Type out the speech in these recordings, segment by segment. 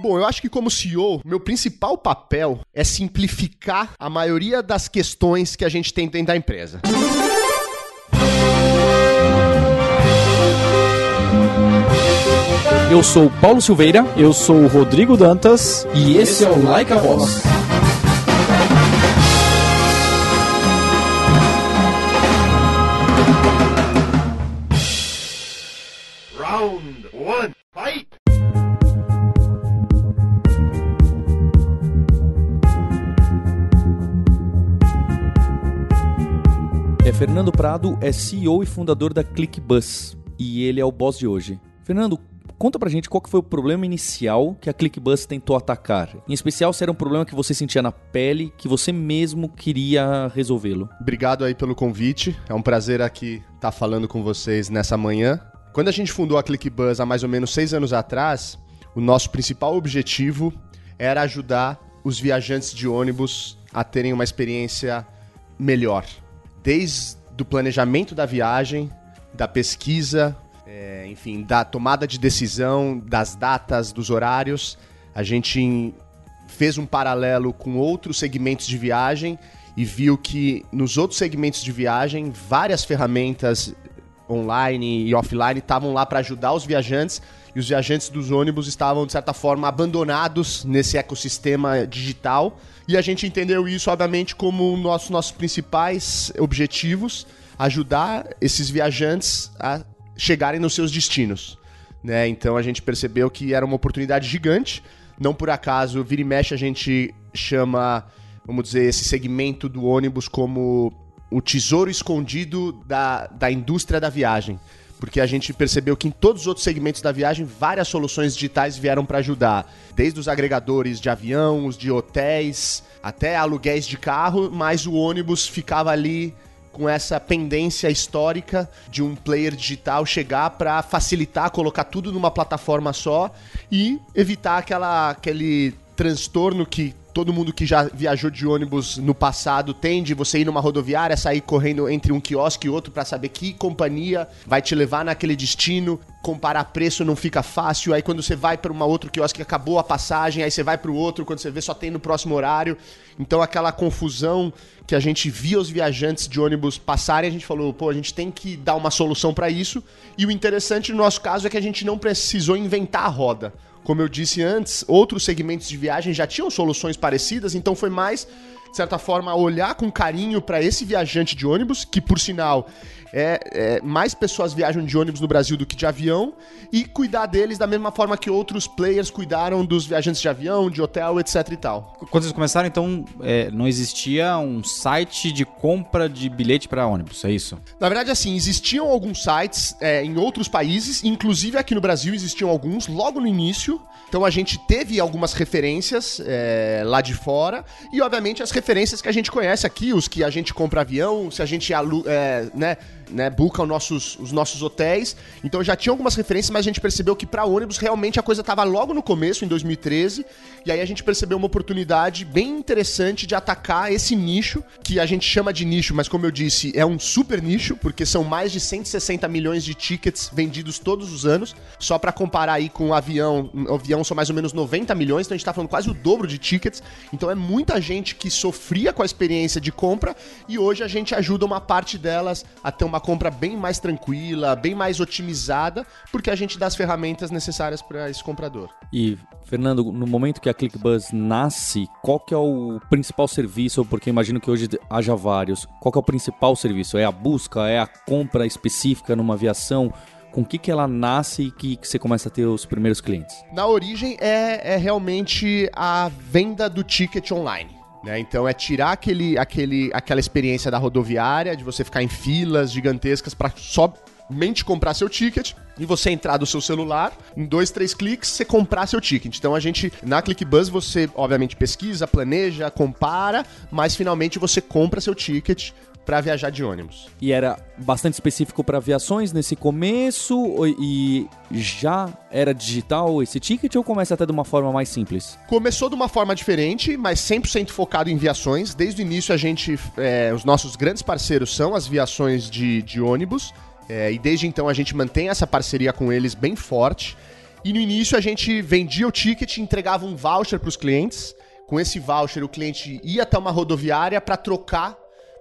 Bom, eu acho que como CEO, meu principal papel é simplificar a maioria das questões que a gente tem dentro da empresa. Eu sou Paulo Silveira. Eu sou Rodrigo Dantas. E esse é o Like a Boss. Fernando Prado, é CEO e fundador da ClickBus. E ele é o boss de hoje. Fernando, conta pra gente qual foi o problema inicial que a ClickBus tentou atacar. Em especial, se era um problema que você sentia na pele, que você mesmo queria resolvê-lo. Obrigado aí pelo convite. É um prazer aqui estar falando com vocês nessa manhã. Quando a gente fundou a ClickBus há mais ou menos seis anos atrás, o nosso principal objetivo era ajudar os viajantes de ônibus a terem uma experiência melhor. Desde o planejamento da viagem, da pesquisa, é, enfim, da tomada de decisão, das datas, dos horários. A gente fez um paralelo com outros segmentos de viagem e viu que nos outros segmentos de viagem, várias ferramentas online e offline estavam lá para ajudar os viajantes e os viajantes dos ônibus estavam, de certa forma, abandonados nesse ecossistema digital. E a gente entendeu isso, obviamente, como dos nossos principais objetivos ajudar esses viajantes a chegarem nos seus destinos. Né? Então a gente percebeu que era uma oportunidade gigante. Não por acaso, vira e mexe, a gente chama, vamos dizer, esse segmento do ônibus como o tesouro escondido da, da indústria da viagem. Porque a gente percebeu que em todos os outros segmentos da viagem, várias soluções digitais vieram para ajudar. Desde os agregadores de avião, os de hotéis, até aluguéis de carro, mas o ônibus ficava ali com essa pendência histórica de um player digital chegar para facilitar, colocar tudo numa plataforma só e evitar aquela, aquele transtorno que todo mundo que já viajou de ônibus no passado tem de você ir numa rodoviária, sair correndo entre um quiosque e outro para saber que companhia vai te levar naquele destino. Comparar preço não fica fácil. Aí quando você vai para uma outro quiosque acabou a passagem, aí você vai para o outro, quando você vê só tem no próximo horário. Então aquela confusão que a gente via os viajantes de ônibus passarem, a gente falou, pô, a gente tem que dar uma solução para isso. E o interessante no nosso caso é que a gente não precisou inventar a roda. Como eu disse antes, outros segmentos de viagem já tinham soluções parecidas, então foi mais, de certa forma, olhar com carinho para esse viajante de ônibus, que por sinal é, é, mais pessoas viajam de ônibus no Brasil do que de avião, e cuidar deles da mesma forma que outros players cuidaram dos viajantes de avião, de hotel, etc e tal. Quando vocês começaram, então, é, não existia um site de compra de bilhete para ônibus, é isso? Na verdade, assim, existiam alguns sites é, em outros países, inclusive aqui no Brasil existiam alguns logo no início. Então a gente teve algumas referências é, lá de fora e, obviamente, as referências que a gente conhece aqui, os que a gente compra avião, se a gente alu é, né, né, nossos, os nossos hotéis. Então já tinha algumas referências, mas a gente percebeu que para ônibus realmente a coisa estava logo no começo, em 2013. E aí a gente percebeu uma oportunidade bem interessante de atacar esse nicho, que a gente chama de nicho, mas como eu disse, é um super nicho, porque são mais de 160 milhões de tickets vendidos todos os anos. Só para comparar aí com o avião, o avião são mais ou menos 90 milhões, então a gente tá falando quase o dobro de tickets. Então é muita gente que sofria com a experiência de compra e hoje a gente ajuda uma parte delas a ter uma compra bem mais tranquila, bem mais otimizada, porque a gente dá as ferramentas necessárias para esse comprador. E, Fernando, no momento que a ClickBuzz nasce, qual que é o principal serviço? Porque imagino que hoje haja vários. Qual que é o principal serviço? É a busca? É a compra específica numa aviação? com o que, que ela nasce e que, que você começa a ter os primeiros clientes? Na origem é, é realmente a venda do ticket online. Né? Então é tirar aquele, aquele, aquela experiência da rodoviária, de você ficar em filas gigantescas para somente comprar seu ticket e você entrar do seu celular, em dois, três cliques, você comprar seu ticket. Então a gente, na ClickBuzz, você obviamente pesquisa, planeja, compara, mas finalmente você compra seu ticket para viajar de ônibus. E era bastante específico para aviações nesse começo e já era digital esse ticket ou começa até de uma forma mais simples? Começou de uma forma diferente, mas 100% focado em viações. Desde o início a gente, é, os nossos grandes parceiros são as viações de, de ônibus é, e desde então a gente mantém essa parceria com eles bem forte. E no início a gente vendia o ticket, entregava um voucher para os clientes. Com esse voucher, o cliente ia até uma rodoviária para trocar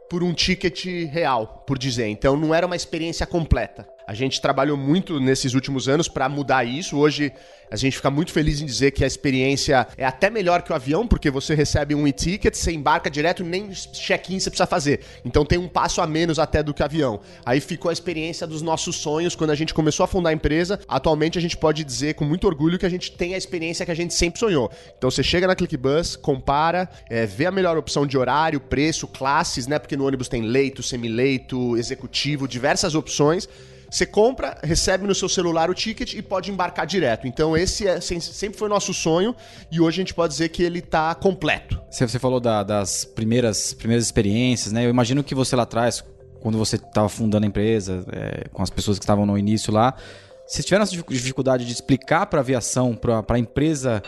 por um ticket real, por dizer. Então não era uma experiência completa. A gente trabalhou muito nesses últimos anos para mudar isso. Hoje a gente fica muito feliz em dizer que a experiência é até melhor que o avião, porque você recebe um e-ticket, você embarca direto, nem check-in você precisa fazer. Então tem um passo a menos até do que o avião. Aí ficou a experiência dos nossos sonhos quando a gente começou a fundar a empresa. Atualmente a gente pode dizer com muito orgulho que a gente tem a experiência que a gente sempre sonhou. Então você chega na ClickBus, compara, é, vê a melhor opção de horário, preço, classes, né? Porque no ônibus tem leito, semileito, executivo, diversas opções. Você compra, recebe no seu celular o ticket e pode embarcar direto. Então esse é, sempre foi nosso sonho e hoje a gente pode dizer que ele está completo. Você falou da, das primeiras, primeiras experiências, né? Eu imagino que você lá atrás, quando você estava fundando a empresa, é, com as pessoas que estavam no início lá, vocês tiveram essa dificuldade de explicar para a aviação, para a empresa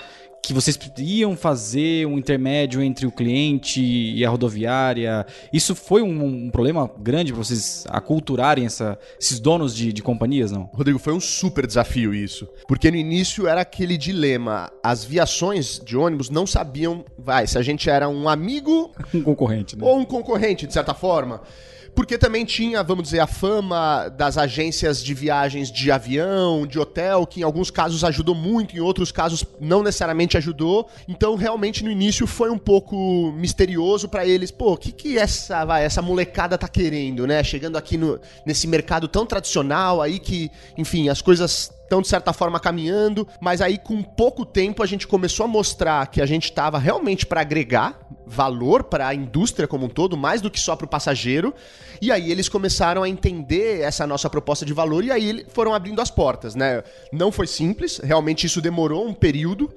que vocês iam fazer um intermédio entre o cliente e a rodoviária. Isso foi um, um problema grande para vocês aculturarem essa, esses donos de, de companhias, não? Rodrigo, foi um super desafio isso. Porque no início era aquele dilema. As viações de ônibus não sabiam, vai, se a gente era um amigo. Um concorrente, né? Ou um concorrente, de certa forma. Porque também tinha, vamos dizer, a fama das agências de viagens de avião, de hotel, que em alguns casos ajudou muito, em outros casos não necessariamente ajudou. Então, realmente, no início foi um pouco misterioso para eles. Pô, o que, que essa, vai, essa molecada tá querendo, né? Chegando aqui no, nesse mercado tão tradicional aí que, enfim, as coisas estão de certa forma caminhando, mas aí com pouco tempo a gente começou a mostrar que a gente estava realmente para agregar valor para a indústria como um todo, mais do que só para o passageiro. E aí eles começaram a entender essa nossa proposta de valor e aí foram abrindo as portas, né? Não foi simples, realmente isso demorou um período.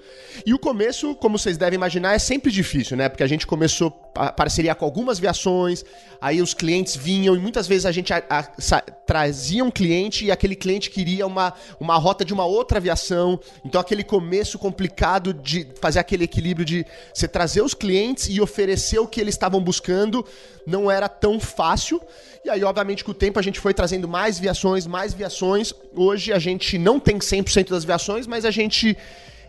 E o começo, como vocês devem imaginar, é sempre difícil, né? Porque a gente começou parceria com algumas viações, aí os clientes vinham e muitas vezes a gente a, a, a, trazia um cliente e aquele cliente queria uma, uma rota de uma outra aviação. Então aquele começo complicado de fazer aquele equilíbrio de você trazer os clientes e oferecer o que eles estavam buscando não era tão fácil. E aí, obviamente, com o tempo a gente foi trazendo mais viações, mais viações. Hoje a gente não tem 100% das viações, mas a gente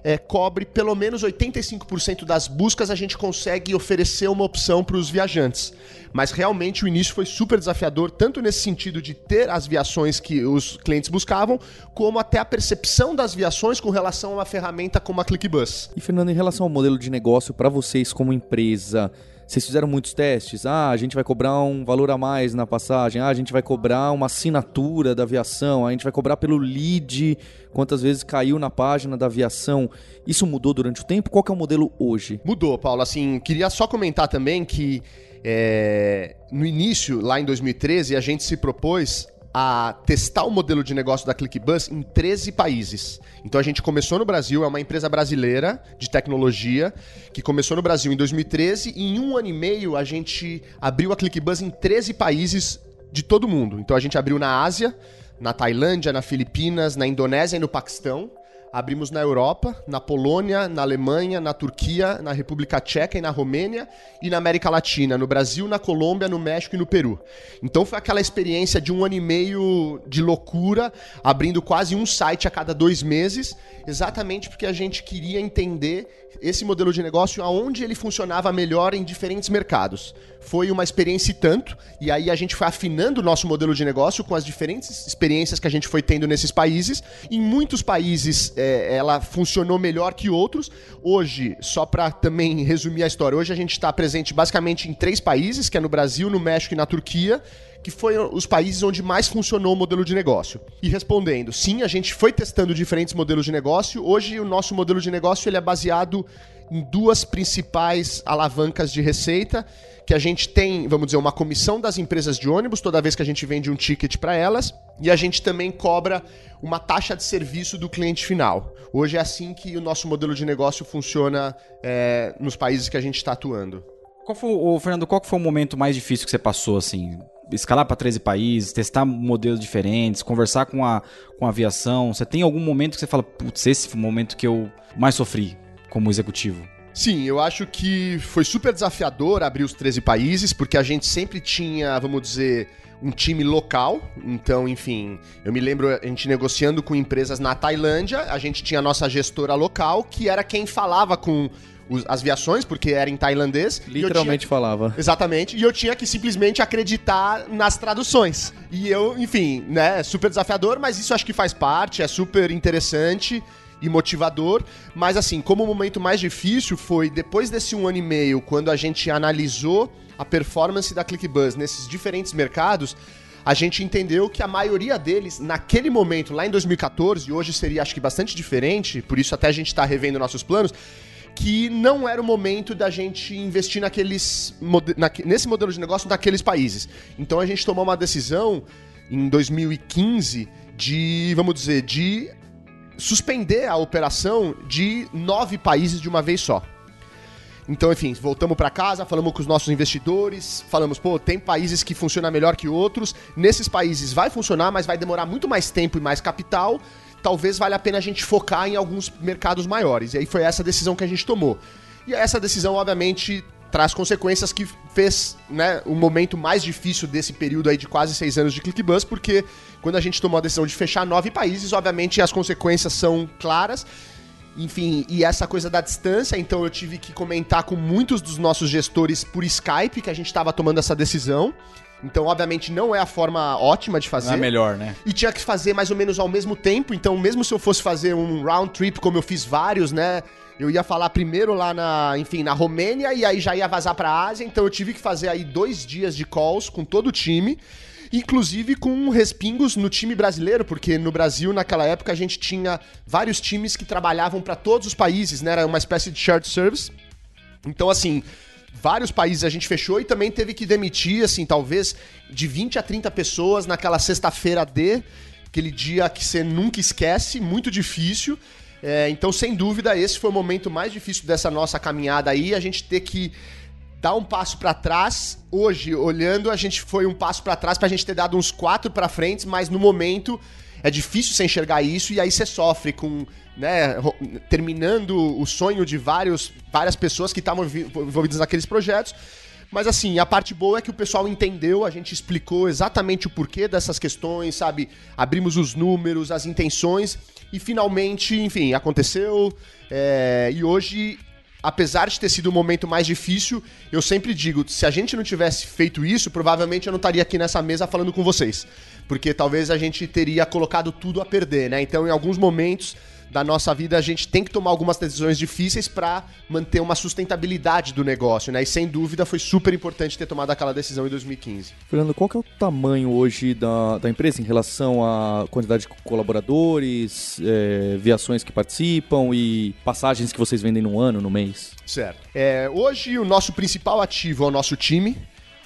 é, cobre pelo menos 85% das buscas, a gente consegue oferecer uma opção para os viajantes. Mas realmente o início foi super desafiador, tanto nesse sentido de ter as viações que os clientes buscavam, como até a percepção das viações com relação a uma ferramenta como a ClickBus. E Fernando, em relação ao modelo de negócio para vocês como empresa, vocês fizeram muitos testes? Ah, a gente vai cobrar um valor a mais na passagem. Ah, a gente vai cobrar uma assinatura da aviação. A gente vai cobrar pelo lead, quantas vezes caiu na página da aviação. Isso mudou durante o tempo? Qual que é o modelo hoje? Mudou, Paulo. Assim, queria só comentar também que é, no início, lá em 2013, a gente se propôs a testar o modelo de negócio da ClickBus em 13 países. Então a gente começou no Brasil, é uma empresa brasileira de tecnologia que começou no Brasil em 2013 e em um ano e meio a gente abriu a ClickBus em 13 países de todo mundo. Então a gente abriu na Ásia, na Tailândia, na Filipinas, na Indonésia e no Paquistão. Abrimos na Europa, na Polônia, na Alemanha, na Turquia, na República Tcheca e na Romênia e na América Latina, no Brasil, na Colômbia, no México e no Peru. Então foi aquela experiência de um ano e meio de loucura, abrindo quase um site a cada dois meses, exatamente porque a gente queria entender esse modelo de negócio aonde ele funcionava melhor em diferentes mercados. Foi uma experiência e tanto, e aí a gente foi afinando o nosso modelo de negócio com as diferentes experiências que a gente foi tendo nesses países. Em muitos países é, ela funcionou melhor que outros. Hoje, só para também resumir a história, hoje a gente está presente basicamente em três países, que é no Brasil, no México e na Turquia que foram os países onde mais funcionou o modelo de negócio. E respondendo, sim, a gente foi testando diferentes modelos de negócio. Hoje o nosso modelo de negócio ele é baseado em duas principais alavancas de receita, que a gente tem, vamos dizer, uma comissão das empresas de ônibus toda vez que a gente vende um ticket para elas, e a gente também cobra uma taxa de serviço do cliente final. Hoje é assim que o nosso modelo de negócio funciona é, nos países que a gente está atuando. Qual foi, ô, Fernando, qual foi o momento mais difícil que você passou, assim? Escalar para 13 países, testar modelos diferentes, conversar com a, com a aviação? Você tem algum momento que você fala, putz, esse foi o momento que eu mais sofri como executivo? Sim, eu acho que foi super desafiador abrir os 13 países, porque a gente sempre tinha, vamos dizer, um time local. Então, enfim, eu me lembro a gente negociando com empresas na Tailândia, a gente tinha a nossa gestora local, que era quem falava com os- as viações, porque era em tailandês. Literalmente tinha- falava. Exatamente, e eu tinha que simplesmente acreditar nas traduções. E eu, enfim, né, super desafiador, mas isso acho que faz parte, é super interessante e motivador. Mas assim, como o momento mais difícil foi depois desse um ano e meio, quando a gente analisou a performance da ClickBuzz nesses diferentes mercados, a gente entendeu que a maioria deles, naquele momento, lá em 2014, e hoje seria acho que bastante diferente, por isso até a gente está revendo nossos planos, que não era o momento da gente investir naqueles nesse modelo de negócio naqueles países. Então a gente tomou uma decisão em 2015 de, vamos dizer, de suspender a operação de nove países de uma vez só. Então, enfim, voltamos para casa, falamos com os nossos investidores, falamos, pô, tem países que funcionam melhor que outros. Nesses países vai funcionar, mas vai demorar muito mais tempo e mais capital. Talvez valha a pena a gente focar em alguns mercados maiores. E aí foi essa decisão que a gente tomou. E essa decisão, obviamente, traz consequências que fez né, o momento mais difícil desse período aí de quase seis anos de ClickBus, porque quando a gente tomou a decisão de fechar nove países, obviamente as consequências são claras. Enfim, e essa coisa da distância, então eu tive que comentar com muitos dos nossos gestores por Skype que a gente estava tomando essa decisão. Então, obviamente, não é a forma ótima de fazer. Não é melhor, né? E tinha que fazer mais ou menos ao mesmo tempo. Então, mesmo se eu fosse fazer um round trip, como eu fiz vários, né? Eu ia falar primeiro lá na, enfim, na Romênia e aí já ia vazar pra Ásia. Então, eu tive que fazer aí dois dias de calls com todo o time. Inclusive com respingos no time brasileiro, porque no Brasil, naquela época, a gente tinha vários times que trabalhavam para todos os países, né? Era uma espécie de shared service. Então, assim, vários países a gente fechou e também teve que demitir, assim, talvez de 20 a 30 pessoas naquela sexta-feira D, aquele dia que você nunca esquece, muito difícil. É, então, sem dúvida, esse foi o momento mais difícil dessa nossa caminhada aí, a gente ter que dar um passo pra trás. Hoje, olhando, a gente foi um passo pra trás pra gente ter dado uns quatro pra frente, mas no momento é difícil você enxergar isso e aí você sofre com, né, terminando o sonho de vários, várias pessoas que estavam envolvidas naqueles projetos. Mas assim, a parte boa é que o pessoal entendeu, a gente explicou exatamente o porquê dessas questões, sabe? Abrimos os números, as intenções e finalmente, enfim, aconteceu. é, e hoje apesar de ter sido o momento mais difícil, eu sempre digo, se a gente não tivesse feito isso, provavelmente eu não estaria aqui nessa mesa falando com vocês. Porque talvez a gente teria colocado tudo a perder, né? Então, em alguns momentos da nossa vida, a gente tem que tomar algumas decisões difíceis para manter uma sustentabilidade do negócio, né? E sem dúvida foi super importante ter tomado aquela decisão em 2015. Fernando, qual que é o tamanho hoje da, da empresa em relação à quantidade de colaboradores, é, viações que participam e passagens que vocês vendem no ano, no mês? Certo. É, hoje o nosso principal ativo é o nosso time.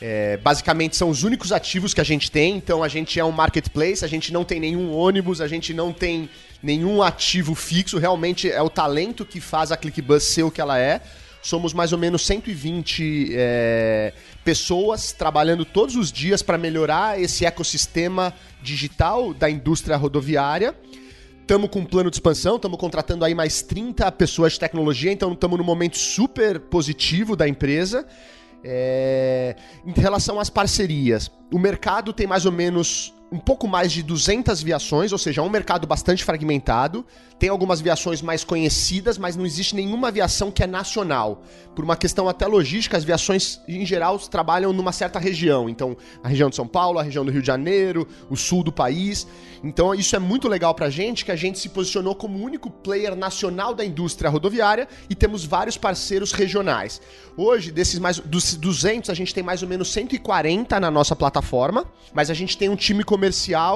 É, basicamente são os únicos ativos que a gente tem. Então a gente é um marketplace, a gente não tem nenhum ônibus, a gente não tem nenhum ativo fixo. Realmente é o talento que faz a ClickBus ser o que ela é. Somos mais ou menos 120 é, pessoas trabalhando todos os dias para melhorar esse ecossistema digital da indústria rodoviária. Estamos com um plano de expansão, estamos contratando aí mais 30 pessoas de tecnologia, então estamos num momento super positivo da empresa. É, Em relação às parcerias, o mercado tem mais ou menos um pouco mais de 200 viações, ou seja, é um mercado bastante fragmentado. Tem algumas viações mais conhecidas, mas não existe nenhuma aviação que é nacional. Por uma questão até logística, as viações em geral trabalham numa certa região. Então, a região de São Paulo, a região do Rio de Janeiro, o sul do país. Então, isso é muito legal pra gente, que a gente se posicionou como o único player nacional da indústria rodoviária e temos vários parceiros regionais. Hoje, desses mais dos 200, a gente tem mais ou menos 140 na nossa plataforma, mas a gente tem um time comercial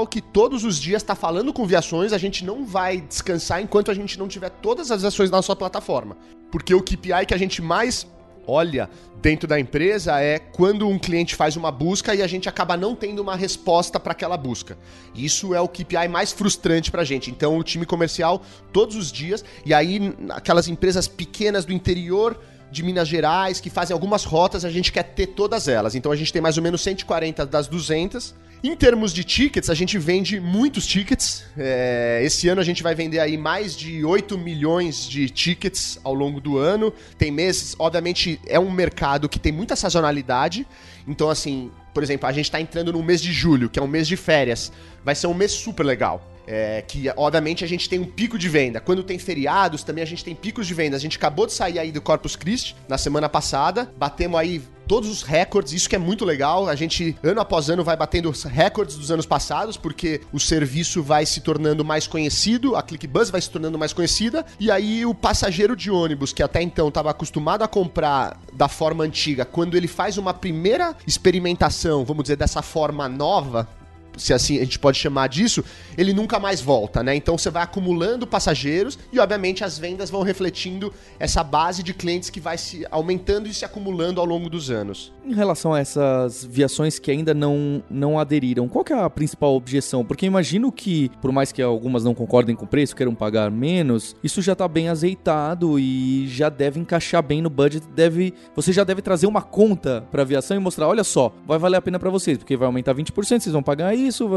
que todos os dias está falando com viações, a gente não vai descansar enquanto a gente não tiver todas as ações na nossa plataforma. Porque o KPI que a gente mais olha dentro da empresa é quando um cliente faz uma busca e a gente acaba não tendo uma resposta para aquela busca. Isso é o KPI mais frustrante para a gente. Então, o time comercial, todos os dias, e aí aquelas empresas pequenas do interior de Minas Gerais que fazem algumas rotas, a gente quer ter todas elas. Então, a gente tem mais ou menos 140 das 200 Em termos de tickets, a gente vende muitos tickets. É, esse ano a gente vai vender aí mais de 8 milhões de tickets ao longo do ano. Tem meses, obviamente, é um mercado que tem muita sazonalidade. Então, assim, por exemplo, a gente está entrando no mês de julho, que é um mês de férias. Vai ser um mês super legal. É, que obviamente a gente tem um pico de venda. Quando tem feriados, também a gente tem picos de venda. A gente acabou de sair aí do Corpus Christi na semana passada, batemos aí todos os recordes, isso que é muito legal. A gente, ano após ano, vai batendo os recordes dos anos passados, porque o serviço vai se tornando mais conhecido, a ClickBus vai se tornando mais conhecida, e aí o passageiro de ônibus, que até então estava acostumado a comprar da forma antiga, quando ele faz uma primeira experimentação, vamos dizer, dessa forma nova, se assim a gente pode chamar disso, ele nunca mais volta, né? Então você vai acumulando passageiros e, obviamente, as vendas vão refletindo essa base de clientes que vai se aumentando e se acumulando ao longo dos anos. Em relação a essas viações que ainda não, não aderiram, qual é a principal objeção? Porque imagino que, por mais que algumas não concordem com o preço, queiram pagar menos, isso já está bem azeitado e já deve encaixar bem no budget. Deve, você já deve trazer uma conta para aviação e mostrar, olha só, vai valer a pena para vocês, porque vai aumentar 20%, vocês vão pagar isso isso,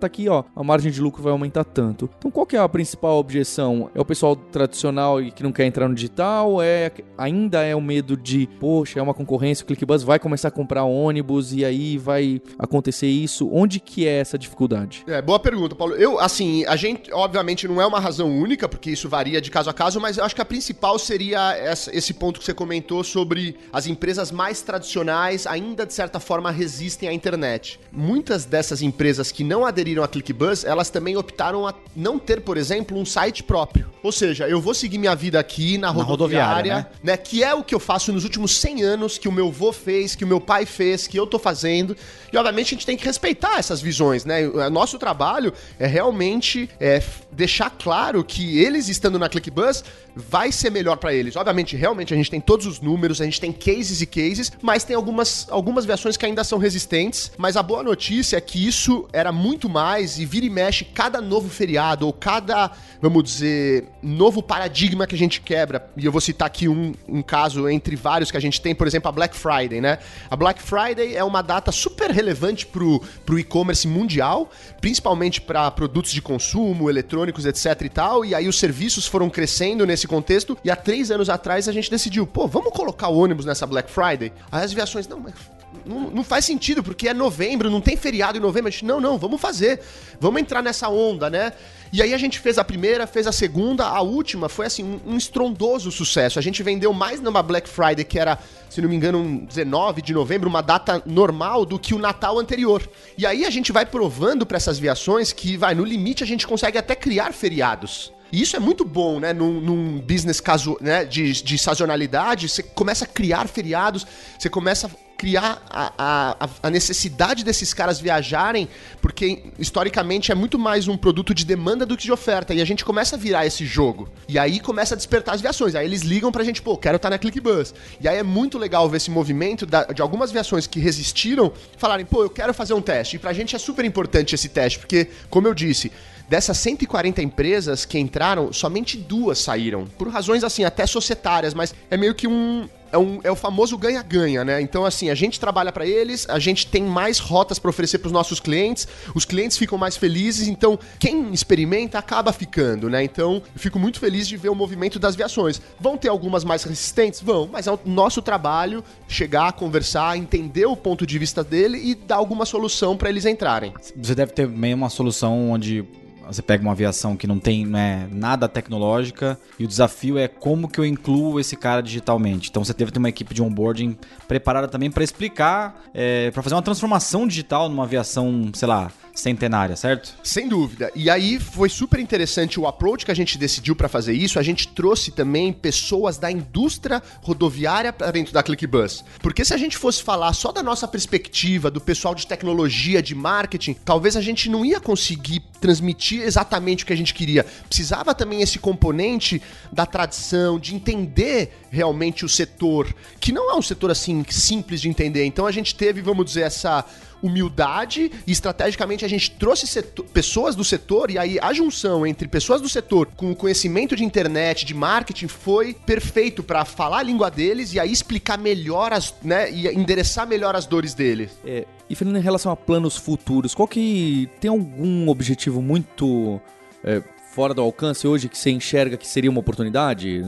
tá aqui, ó, a margem de lucro vai aumentar tanto. Então qual que é a principal objeção? É o pessoal tradicional e que não quer entrar no digital? É ainda é o medo de, poxa, é uma concorrência, o ClickBuzz vai começar a comprar ônibus e aí vai acontecer isso? Onde que é essa dificuldade? É, boa pergunta, Paulo. Eu, assim, a gente, obviamente, não é uma razão única, porque isso varia de caso a caso, mas eu acho que a principal seria essa, esse ponto que você comentou sobre as empresas mais tradicionais ainda, de certa forma, resistem à internet. Muitas dessas empresas empresas que não aderiram a ClickBuzz, elas também optaram a não ter, por exemplo, um site próprio. Ou seja, eu vou seguir minha vida aqui na, na rodoviária, rodoviária né? né? Que é o que eu faço nos últimos 100 anos, que o meu avô fez, que o meu pai fez, que eu tô fazendo. E obviamente a gente tem que respeitar essas visões, né? O nosso trabalho é realmente é, deixar claro que eles estando na ClickBuzz vai ser melhor para eles. Obviamente, realmente a gente tem todos os números, a gente tem cases e cases, mas tem algumas, algumas versões que ainda são resistentes. Mas a boa notícia é que isso era muito mais e vira e mexe cada novo feriado ou cada, vamos dizer, novo paradigma que a gente quebra. E eu vou citar aqui um, um caso entre vários que a gente tem, por exemplo, a Black Friday, né? A Black Friday é uma data super relevante pro, pro e-commerce mundial, principalmente para produtos de consumo, eletrônicos, etc e tal. E aí os serviços foram crescendo nesse contexto. E há três anos atrás a gente decidiu, pô, vamos colocar o ônibus nessa Black Friday? Aí as viações, não, mas não, não, faz sentido, porque é novembro, não tem feriado em novembro. A gente, não, não, vamos fazer. Vamos entrar nessa onda, né? E aí a gente fez a primeira, fez a segunda, a última foi assim, um, um estrondoso sucesso. A gente vendeu mais numa Black Friday, que era, se não me engano, um 19 de novembro, uma data normal, do que o Natal anterior. E aí a gente vai provando para essas viações que, vai, no limite a gente consegue até criar feriados. E isso é muito bom, né? Num, num business caso, né? De, de sazonalidade, você começa a criar feriados, você começa criar a, a, a, necessidade desses caras viajarem, porque historicamente é muito mais um produto de demanda do que de oferta. E a gente começa a virar esse jogo. E aí começa a despertar as viações. Aí eles ligam pra gente, pô, quero estar tá na ClickBus. E aí é muito legal ver esse movimento da, de algumas viações que resistiram falarem, pô, eu quero fazer um teste. E pra gente é super importante esse teste, porque, como eu disse, Dessas 140 empresas que entraram, somente duas saíram. Por razões assim, até societárias, mas é meio que um, é, um, é o famoso ganha-ganha, né? Então, assim, a gente trabalha para eles, a gente tem mais rotas para oferecer para os nossos clientes, os clientes ficam mais felizes, então quem experimenta acaba ficando, né? Então, eu fico muito feliz de ver o movimento das viações. Vão ter algumas mais resistentes? Vão, mas é o nosso trabalho chegar, conversar, entender o ponto de vista dele e dar alguma solução para eles entrarem. Você deve ter meio uma solução onde você pega uma aviação que não tem né, nada tecnológica e o desafio é como que eu incluo esse cara digitalmente. Então você deve ter uma equipe de onboarding preparada também para explicar, é, para fazer uma transformação digital numa aviação, sei lá, centenária, certo? Sem dúvida. E aí foi super interessante o approach que a gente decidiu para fazer isso. A gente trouxe também pessoas da indústria rodoviária para dentro da ClickBus. Porque se a gente fosse falar só da nossa perspectiva, do pessoal de tecnologia, de marketing, talvez a gente não ia conseguir transmitir exatamente o que a gente queria. Precisava também esse componente da tradição, de entender realmente o setor, que não é um setor assim simples de entender. Então a gente teve, vamos dizer, essa humildade e estrategicamente a gente trouxe setor, pessoas do setor e aí a junção entre pessoas do setor com o conhecimento de internet, de marketing foi perfeito para falar a língua deles e aí explicar melhor as, né, e endereçar melhor as dores deles. É, e Fernando, em relação a planos futuros, qual que tem algum objetivo muito é, fora do alcance hoje que você enxerga que seria uma oportunidade?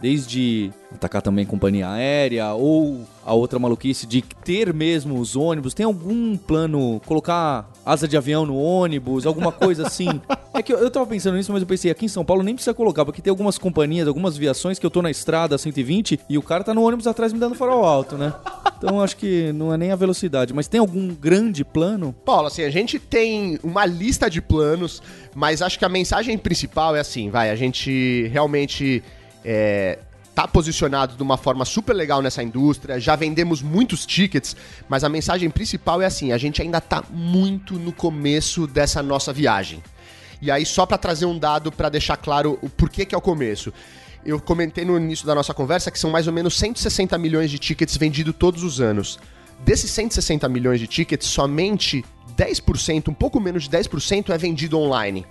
Desde atacar também companhia aérea ou a outra maluquice de ter mesmo os ônibus. Tem algum plano, colocar asa de avião no ônibus, alguma coisa assim? é que eu, eu tava pensando nisso, mas eu pensei, aqui em São Paulo nem precisa colocar, porque tem algumas companhias, algumas viações que eu tô na estrada a 120 e o cara tá no ônibus atrás me dando farol alto, né? Então acho que não é nem a velocidade, mas tem algum grande plano? Paulo, assim, a gente tem uma lista de planos, mas acho que a mensagem principal é assim, vai, a gente realmente é, tá posicionado de uma forma super legal nessa indústria, já vendemos muitos tickets, mas a mensagem principal é assim, a gente ainda tá muito no começo dessa nossa viagem. E aí só para trazer um dado para deixar claro o porquê que é o começo. Eu comentei no início da nossa conversa que são mais ou menos 160 milhões de tickets vendidos todos os anos. Desses 160 milhões de tickets, somente 10%, um pouco menos de 10% é vendido online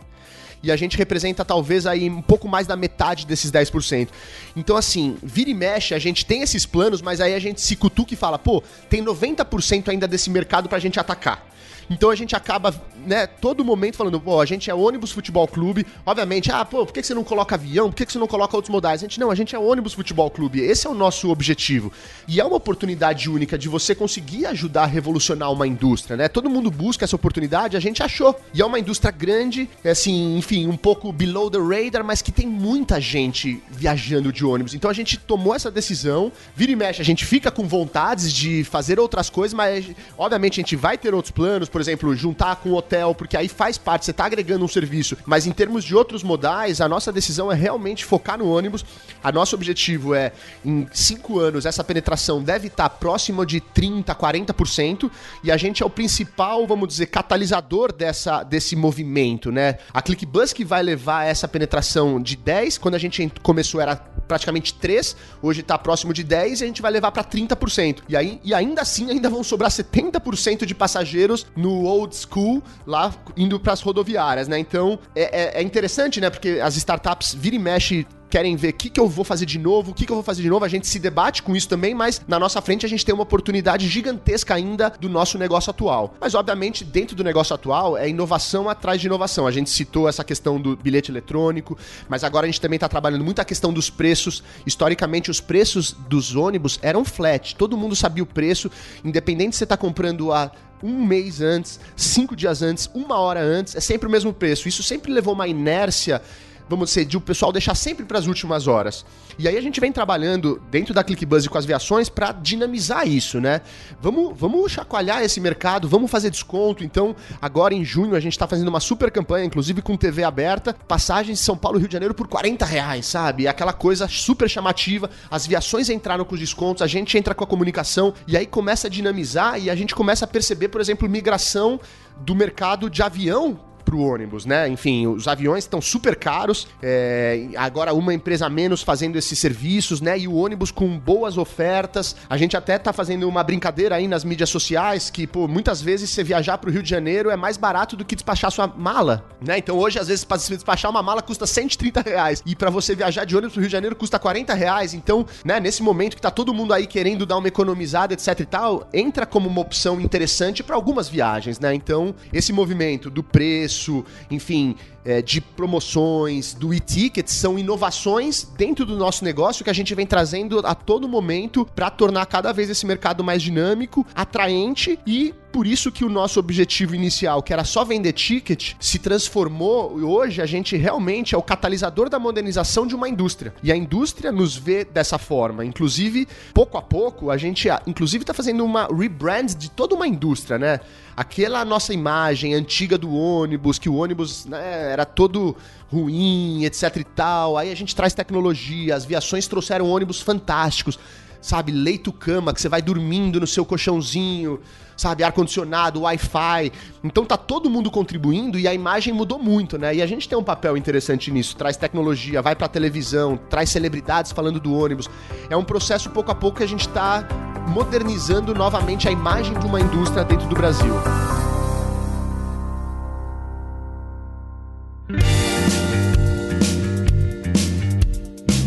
e a gente representa talvez aí um pouco mais da metade desses 10%. Então, assim, vira e mexe, a gente tem esses planos, mas aí a gente se cutuca e fala, pô, tem 90% ainda desse mercado pra gente atacar. Então a gente acaba, né, todo momento falando, pô, a gente é ônibus futebol clube. Obviamente, ah, pô, por que você não coloca avião? Por que você não coloca outros modais? A gente, não, a gente é ônibus futebol clube. Esse é o nosso objetivo. E é uma oportunidade única de você conseguir ajudar a revolucionar uma indústria, né? Todo mundo busca essa oportunidade, a gente achou. E é uma indústria grande, é assim, enfim, um pouco below the radar, mas que tem muita gente viajando de ônibus. Então a gente tomou essa decisão, vira e mexe, a gente fica com vontades de fazer outras coisas, mas obviamente a gente vai ter outros planos, por por exemplo, juntar com o hotel, porque aí faz parte, você está agregando um serviço. Mas em termos de outros modais, a nossa decisão é realmente focar no ônibus. A nosso objetivo é, em cinco anos, essa penetração deve estar tá próxima de 30%, 40%, e a gente é o principal, vamos dizer, catalisador dessa, desse movimento, né? A ClickBus que vai levar essa penetração de 10, quando a gente começou era praticamente 3, hoje está próximo de 10 e a gente vai levar para 30%. E, aí, e ainda assim ainda vão sobrar 70% de passageiros no old school lá indo para as rodoviárias, né? Então é, é, é interessante, né? Porque as startups vira e mexe querem ver o que, que eu vou fazer de novo, o que, que eu vou fazer de novo. A gente se debate com isso também, mas na nossa frente a gente tem uma oportunidade gigantesca ainda do nosso negócio atual. Mas, obviamente, dentro do negócio atual é inovação atrás de inovação. A gente citou essa questão do bilhete eletrônico, mas agora a gente também está trabalhando muito a questão dos preços. Historicamente, os preços dos ônibus eram flat, todo mundo sabia o preço, independente se você está comprando a um mês antes, cinco dias antes, uma hora antes, é sempre o mesmo preço. Isso sempre levou uma inércia vamos dizer, de o pessoal deixar sempre para as últimas horas. E aí a gente vem trabalhando dentro da ClickBuzz e com as viações para dinamizar isso, né? Vamos, vamos chacoalhar esse mercado, vamos fazer desconto. Então, agora em junho a gente está fazendo uma super campanha, inclusive com TV aberta, passagens São Paulo Rio de Janeiro por 40 reais, sabe? Aquela coisa super chamativa. As viações entraram com os descontos, a gente entra com a comunicação e aí começa a dinamizar e a gente começa a perceber, por exemplo, migração do mercado de avião pro ônibus, né? Enfim, os aviões estão super caros, é, agora uma empresa menos fazendo esses serviços, né? E o ônibus com boas ofertas. A gente até tá fazendo uma brincadeira aí nas mídias sociais que, pô, muitas vezes você viajar pro Rio de Janeiro é mais barato do que despachar sua mala, né? Então hoje, às vezes, para despachar uma mala custa 130 reais. E para você viajar de ônibus pro Rio de Janeiro custa 40 reais. Então, né, nesse momento que tá todo mundo aí querendo dar uma economizada, etc e tal, entra como uma opção interessante para algumas viagens, né? Então, esse movimento do preço, preço, enfim, é, de promoções, do e-ticket, são inovações dentro do nosso negócio que a gente vem trazendo a todo momento para tornar cada vez esse mercado mais dinâmico, atraente e por isso que o nosso objetivo inicial, que era só vender ticket, se transformou e hoje a gente realmente é o catalisador da modernização de uma indústria. E a indústria nos vê dessa forma. Inclusive, pouco a pouco, a gente inclusive está fazendo uma rebrand de toda uma indústria, né? Aquela nossa imagem antiga do ônibus, que o ônibus né, era todo ruim, etc e tal. Aí a gente traz tecnologia, as viações trouxeram ônibus fantásticos, sabe? Leito-cama, que você vai dormindo no seu colchãozinho, sabe? Ar-condicionado, Wi-Fi. Então tá todo mundo contribuindo e a imagem mudou muito, né? E a gente tem um papel interessante nisso. Traz tecnologia, vai pra televisão, traz celebridades falando do ônibus. É um processo pouco a pouco que a gente tá modernizando novamente a imagem de uma indústria dentro do Brasil.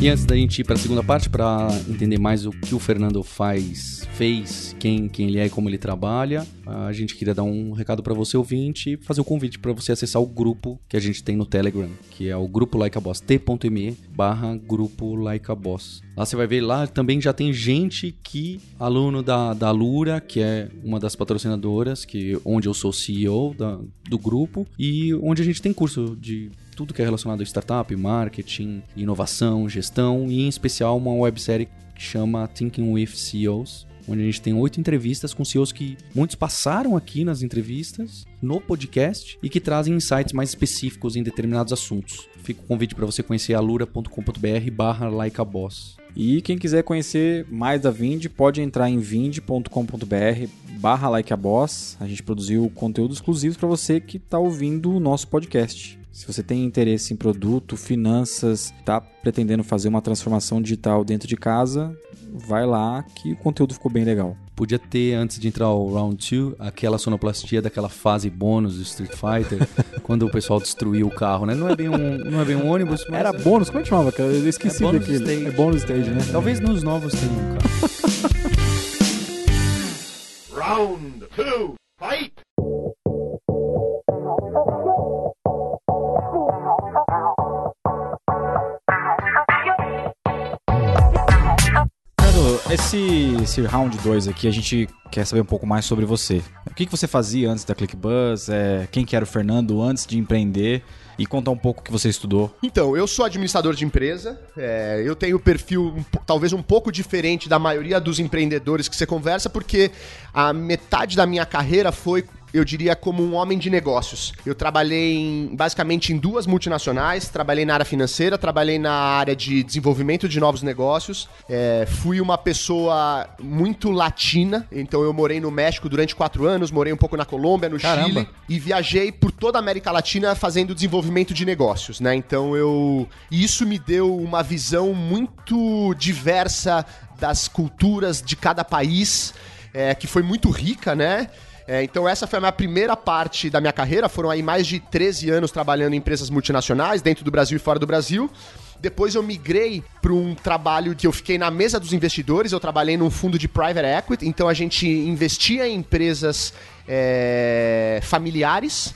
E antes da gente ir para a segunda parte, para entender mais o que o Fernando faz, fez, quem, quem ele é e como ele trabalha, a gente queria dar um recado para você ouvinte e fazer o um convite para você acessar o grupo que a gente tem no Telegram, que é o grupo Like a Boss, t.me barra grupo Like a Boss. Lá você vai ver, lá também já tem gente que, aluno da, da Lura, que é uma das patrocinadoras, que onde eu sou CEO da, do grupo, e onde a gente tem curso de tudo que é relacionado a startup, marketing, inovação, gestão e em especial uma websérie que chama Thinking with CEOs, onde a gente tem oito entrevistas com CEOs que muitos passaram aqui nas entrevistas, no podcast e que trazem insights mais específicos em determinados assuntos. Fica o convite para você conhecer alura.com.br barra likeaboss. E quem quiser conhecer mais da Vind, pode entrar em vind.com.br barra likeaboss. A gente produziu conteúdo exclusivo para você que está ouvindo o nosso podcast. Se você tem interesse em produto, finanças, está pretendendo fazer uma transformação digital dentro de casa, vai lá que o conteúdo ficou bem legal. Podia ter, antes de entrar o Round 2, aquela sonoplastia daquela fase bônus do Street Fighter, quando o pessoal destruiu o carro, né? Não é bem um, não é bem um ônibus, mas... Era bônus? Como é que chamava? cara? Eu esqueci É bônus daquele. stage. É bônus stage, né? Talvez nos novos tenham um carro. Round two, fight! Esse, esse round 2 aqui, a gente quer saber um pouco mais sobre você. O que, que você fazia antes da ClickBuzz? É, quem que era o Fernando antes de empreender? E contar um pouco o que você estudou. Então, eu sou administrador de empresa, é, eu tenho perfil um po- talvez um pouco diferente da maioria dos empreendedores que você conversa, porque a metade da minha carreira foi, eu diria, como um homem de negócios. Eu trabalhei em- basicamente em duas multinacionais, trabalhei na área financeira, trabalhei na área de desenvolvimento de novos negócios, é, fui uma pessoa muito latina, então eu morei no México durante quatro anos, morei um pouco na Colômbia, no Caramba. Chile, e viajei por toda a América Latina fazendo desenvolvimento de negócios, né? Então eu. e Isso me deu uma visão muito diversa das culturas de cada país, é, que foi muito rica, né? É, então essa foi a minha primeira parte da minha carreira, foram aí mais de 13 anos trabalhando em empresas multinacionais, dentro do Brasil e fora do Brasil. Depois eu migrei para um trabalho que eu fiquei na mesa dos investidores. Eu trabalhei num fundo de private equity, então a gente investia em empresas é, familiares.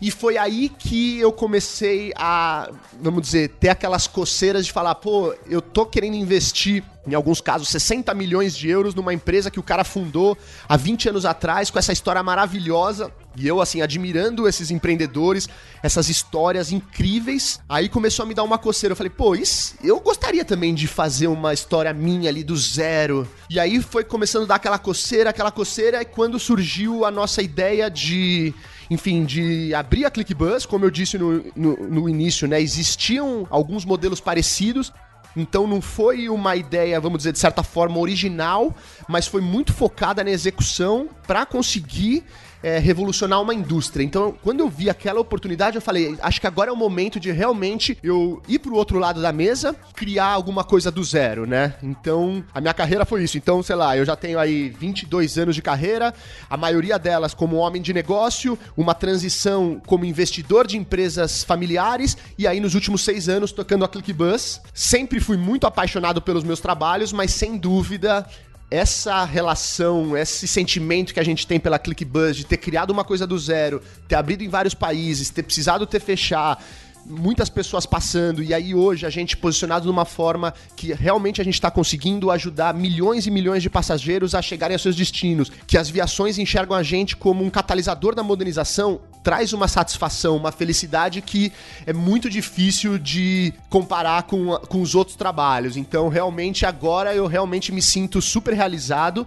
E foi aí que eu comecei a, vamos dizer, ter aquelas coceiras de falar, pô, eu tô querendo investir, em alguns casos, 60 milhões de euros numa empresa que o cara fundou há 20 anos atrás, com essa história maravilhosa. E eu, assim, admirando esses empreendedores, essas histórias incríveis. Aí começou a me dar uma coceira. Eu falei, pô, isso, eu gostaria também de fazer uma história minha ali do zero. E aí foi começando a dar aquela coceira, aquela coceira. E quando surgiu a nossa ideia de enfim, de abrir a ClickBuzz, como eu disse no, no, no início, né? Existiam alguns modelos parecidos. Então não foi uma ideia, vamos dizer, de certa forma original, mas foi muito focada na execução para conseguir é, revolucionar uma indústria. Então, quando eu vi aquela oportunidade, eu falei, acho que agora é o momento de realmente eu ir pro outro lado da mesa, criar alguma coisa do zero, né? Então, a minha carreira foi isso. Então, sei lá, eu já tenho aí 22 anos de carreira, a maioria delas como homem de negócio, uma transição como investidor de empresas familiares, e aí nos últimos seis anos tocando a ClickBuzz. Sempre fui muito apaixonado pelos meus trabalhos, mas sem dúvida essa relação, esse sentimento que a gente tem pela ClickBuzz de ter criado uma coisa do zero, ter abrido em vários países, ter precisado ter fechar, muitas pessoas passando e aí hoje a gente posicionado numa forma que realmente a gente está conseguindo ajudar milhões e milhões de passageiros a chegarem aos seus destinos, que as viações enxergam a gente como um catalisador da modernização, traz uma satisfação, uma felicidade que é muito difícil de comparar com, com os outros trabalhos. Então, realmente agora eu realmente me sinto super realizado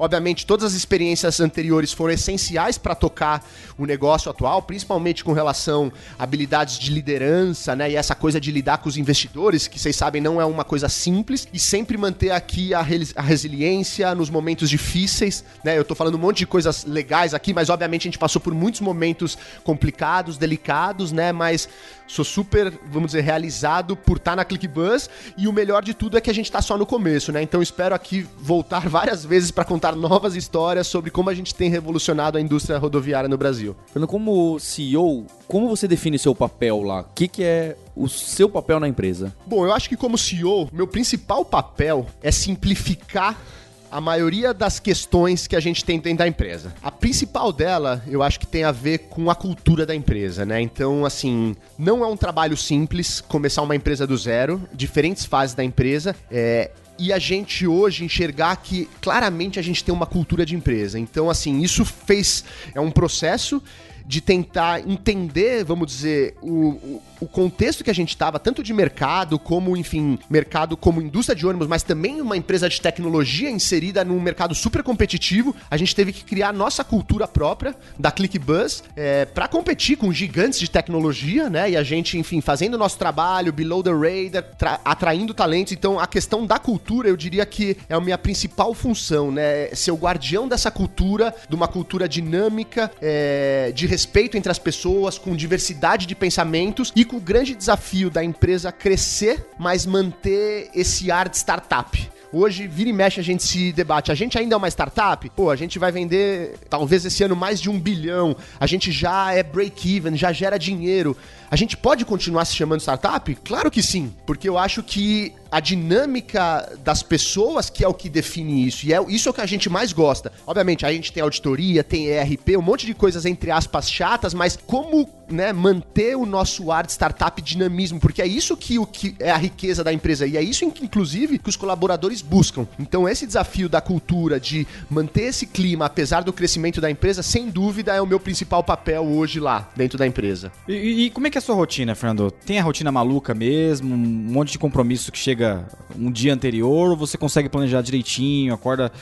Obviamente, todas as experiências anteriores foram essenciais para tocar o negócio atual, principalmente com relação a habilidades de liderança, né? E essa coisa de lidar com os investidores, que vocês sabem não é uma coisa simples, e sempre manter aqui a, a resiliência nos momentos difíceis, né? Eu tô falando um monte de coisas legais aqui, mas obviamente a gente passou por muitos momentos complicados, delicados, né? Mas sou super, vamos dizer, realizado por estar tá na ClickBuzz e o melhor de tudo é que a gente está só no começo, né? Então espero aqui voltar várias vezes para contar novas histórias sobre como a gente tem revolucionado a indústria rodoviária no Brasil. Fernando, como CEO, como você define seu papel lá? O que, que é o seu papel na empresa? Bom, eu acho que como CEO, meu principal papel é simplificar a maioria das questões que a gente tem dentro da empresa. A principal dela, eu acho que tem a ver com a cultura da empresa, né? Então, assim, não é um trabalho simples começar uma empresa do zero, diferentes fases da empresa. É, e a gente hoje enxergar que claramente a gente tem uma cultura de empresa. Então, assim, isso fez. É um processo de tentar entender, vamos dizer, o, o contexto que a gente estava, tanto de mercado, como, enfim, mercado como indústria de ônibus, mas também uma empresa de tecnologia inserida num mercado super competitivo, a gente teve que criar nossa cultura própria da ClickBuzz é, para competir com gigantes de tecnologia, né? E a gente, enfim, fazendo o nosso trabalho, below the radar, atraindo talentos. Então, a questão da cultura, eu diria que é a minha principal função, né? Ser o guardião dessa cultura, de uma cultura dinâmica, é, de respeito entre as pessoas, com diversidade de pensamentos e o grande desafio da empresa crescer, mas manter esse ar de startup. Hoje, vira e mexe, a gente se debate. A gente ainda é uma startup? Pô, a gente vai vender, talvez esse ano, mais de um bilhão. A gente já é break-even, já gera dinheiro. A gente pode continuar se chamando startup? Claro que sim, porque eu acho que a dinâmica das pessoas que é o que define isso, e é isso é o que a gente mais gosta. Obviamente, a gente tem auditoria, tem ERP, um monte de coisas entre aspas chatas, mas como né, manter o nosso ar de startup dinamismo, porque é isso que, o que é a riqueza da empresa e é isso inclusive que os colaboradores buscam. Então esse desafio da cultura de manter esse clima apesar do crescimento da empresa, sem dúvida é o meu principal papel hoje lá dentro da empresa. E, e como é que é a sua rotina, Fernando? Tem a rotina maluca mesmo? Um monte de compromisso que chega um dia anterior? Ou você consegue planejar direitinho? Acorda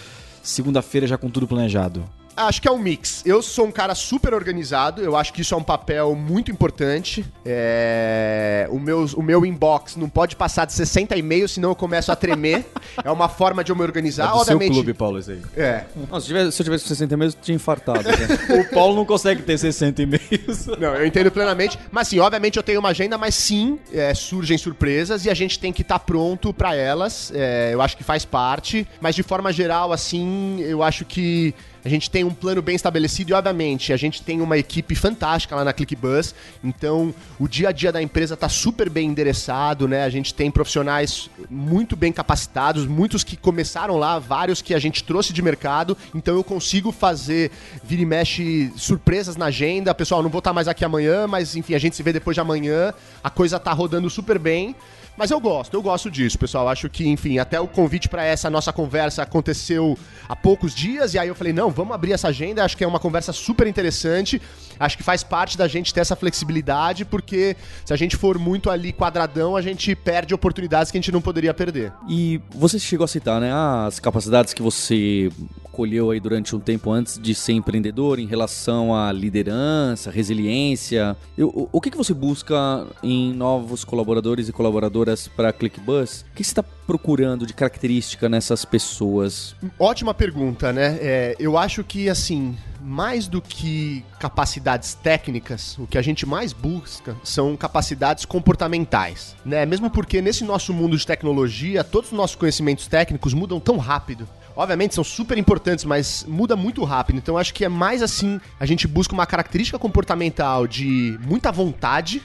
segunda-feira já com tudo planejado? Acho que é um mix. Eu sou um cara super organizado, eu acho que isso é um papel muito importante. É... O, meu, o meu inbox não pode passar de 60 e-mails, senão eu começo a tremer. é uma forma de eu me organizar. É do Obviamente. Seu clube, Paulo, isso aí. É. Não, se, tivesse, se eu tivesse 60 e-mails, eu tinha infartado. Né? o Paulo não consegue ter 60 e-mails. Não, eu entendo plenamente. Mas sim, obviamente eu tenho uma agenda, mas sim, é, surgem surpresas e a gente tem que estar tá pronto para elas. É, eu acho que faz parte. Mas de forma geral, assim, eu acho que a gente tem um plano bem estabelecido e, obviamente, a gente tem uma equipe fantástica lá na ClickBus. Então, o dia a dia da empresa está super bem endereçado, né? A gente tem profissionais muito bem capacitados, muitos que começaram lá, vários que a gente trouxe de mercado. Então, eu consigo fazer, vira e mexe, surpresas na agenda. Pessoal, não vou estar mais aqui amanhã, mas enfim, a gente se vê depois de amanhã. A coisa tá rodando super bem. Mas eu gosto, eu gosto disso, pessoal. Acho que, enfim, até o convite para essa nossa conversa aconteceu há poucos dias e aí eu falei, não, vamos abrir essa agenda. Acho que é uma conversa super interessante. Acho que faz parte da gente ter essa flexibilidade, porque se a gente for muito ali quadradão, a gente perde oportunidades que a gente não poderia perder. E você chegou a citar, né, as capacidades que você colheu aí durante um tempo antes de ser empreendedor em relação à liderança, resiliência. Eu, o, o que, que você busca em novos colaboradores e colaboradoras para ClickBus? O que você está procurando de característica nessas pessoas? Ótima pergunta, né? É, eu acho que, assim, mais do que capacidades técnicas, o que a gente mais busca são capacidades comportamentais, né? Mesmo porque nesse nosso mundo de tecnologia, todos os nossos conhecimentos técnicos mudam tão rápido obviamente são super importantes, mas muda muito rápido. Então acho que é mais assim, a gente busca uma característica comportamental de muita vontade,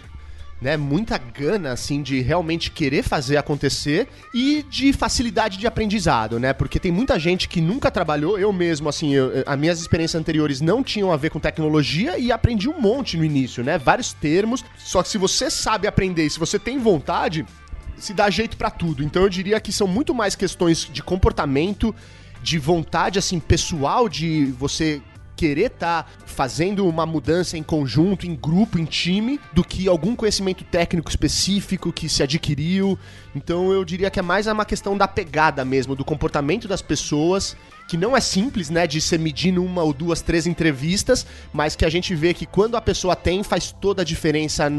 né, muita gana assim de realmente querer fazer acontecer e de facilidade de aprendizado, né? Porque tem muita gente que nunca trabalhou, eu mesmo assim, eu, as minhas experiências anteriores não tinham a ver com tecnologia e aprendi um monte no início, né? Vários termos. Só que se você sabe aprender, se você tem vontade, se dá jeito para tudo. Então eu diria que são muito mais questões de comportamento de vontade, assim, pessoal de você querer estar fazendo uma mudança em conjunto, em grupo, em time, do que algum conhecimento técnico específico que se adquiriu. Então eu diria que é mais uma questão da pegada mesmo, do comportamento das pessoas que não é simples, né, de ser medindo uma ou duas, três entrevistas, mas que a gente vê que quando a pessoa tem, faz toda a diferença,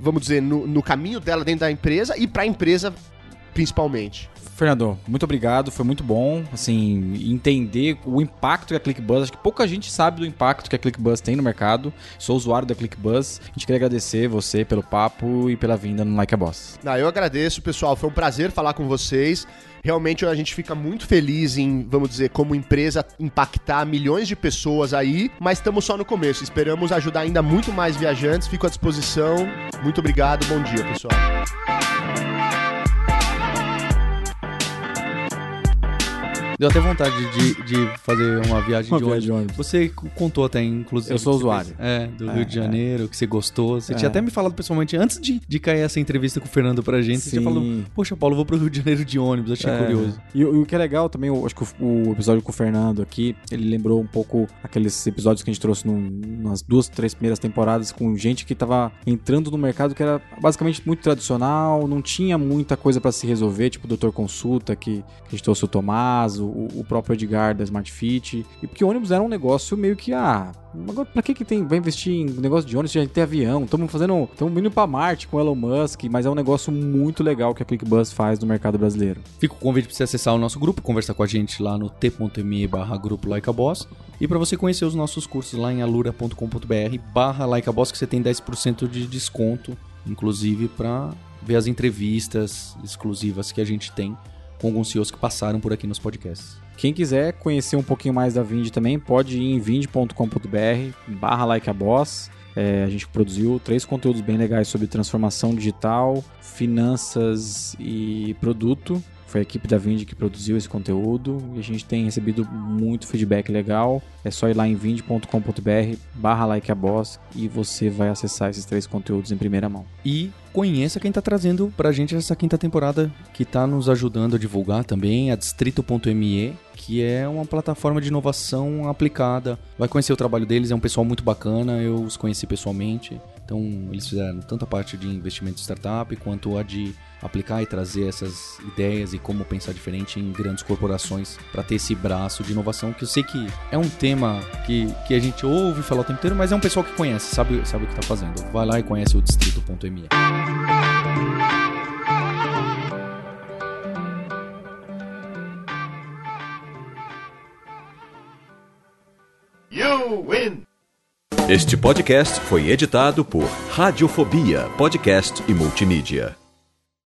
vamos dizer, no, no caminho dela dentro da empresa e para a empresa principalmente. Fernando, muito obrigado, foi muito bom, assim, entender o impacto que a ClickBuzz, acho que pouca gente sabe do impacto que a ClickBuzz tem no mercado. Sou usuário da ClickBuzz. A gente queria agradecer você pelo papo e pela vinda no Like a Boss. Ah, eu agradeço, pessoal. Foi um prazer falar com vocês. Realmente a gente fica muito feliz em, vamos dizer, como empresa, impactar milhões de pessoas aí, mas estamos só no começo. Esperamos ajudar ainda muito mais viajantes. Fico à disposição. Muito obrigado. Bom dia, pessoal. Deu até vontade de, de fazer uma viagem Uma de viagem ônibus. de ônibus. Você contou até, inclusive. Eu sou usuário. É, do É, Rio de é. Janeiro, que você gostou. Você É. tinha até me falado pessoalmente, antes de, de cair essa entrevista com o Fernando pra gente, você tinha Sim. falado, poxa, Paulo, vou pro Rio de Janeiro de ônibus, achei É. curioso. E, o- e o que é legal também, eu acho que o, o episódio com o Fernando aqui, ele lembrou um pouco aqueles episódios que a gente trouxe num- nas duas, três primeiras temporadas com gente que tava entrando no mercado que era basicamente muito tradicional, não tinha muita coisa pra se resolver, tipo o Doutor Consulta, que, que a gente trouxe o Tomás, o, o próprio Edgar da Smart Fit, e porque ônibus era um negócio meio que, ah, agora pra que que tem, vai investir em negócio de ônibus, já tem avião, estamos fazendo, estamos indo pra Marte com Elon Musk, mas é um negócio muito legal que a ClickBus faz no mercado brasileiro. Fica o convite pra você acessar o nosso grupo, conversar com a gente lá no t.me barra grupo Boss. E pra você conhecer os nossos cursos lá em alura.com.br barra Like a Boss, que você tem 10% de desconto, inclusive pra ver as entrevistas exclusivas que a gente tem com alguns CEOs que passaram por aqui nos podcasts. Quem quiser conhecer um pouquinho mais da Vind também, pode ir em vind.com.br barra like a boss. É, a gente produziu três conteúdos bem legais sobre transformação digital, finanças e produto. Foi a equipe da Vind que produziu esse conteúdo e a gente tem recebido muito feedback legal. É só ir lá em vind.com.br barra like a boss e você vai acessar esses três conteúdos em primeira mão. E conheça quem tá trazendo pra gente essa quinta temporada, que tá nos ajudando a divulgar também, a Distrito.me, que é uma plataforma de inovação aplicada. Vai conhecer o trabalho deles, é um pessoal muito bacana, eu os conheci pessoalmente. Então, eles fizeram tanto a parte de investimento de startup quanto a de aplicar e trazer essas ideias e como pensar diferente em grandes corporações para ter esse braço de inovação que eu sei que é um tema que, que a gente ouve falar o tempo inteiro, mas é um pessoal que conhece, sabe, sabe o que está fazendo. Vai lá e conhece o distrito.me. You win! Este podcast foi editado por Radiofobia, podcast e multimídia.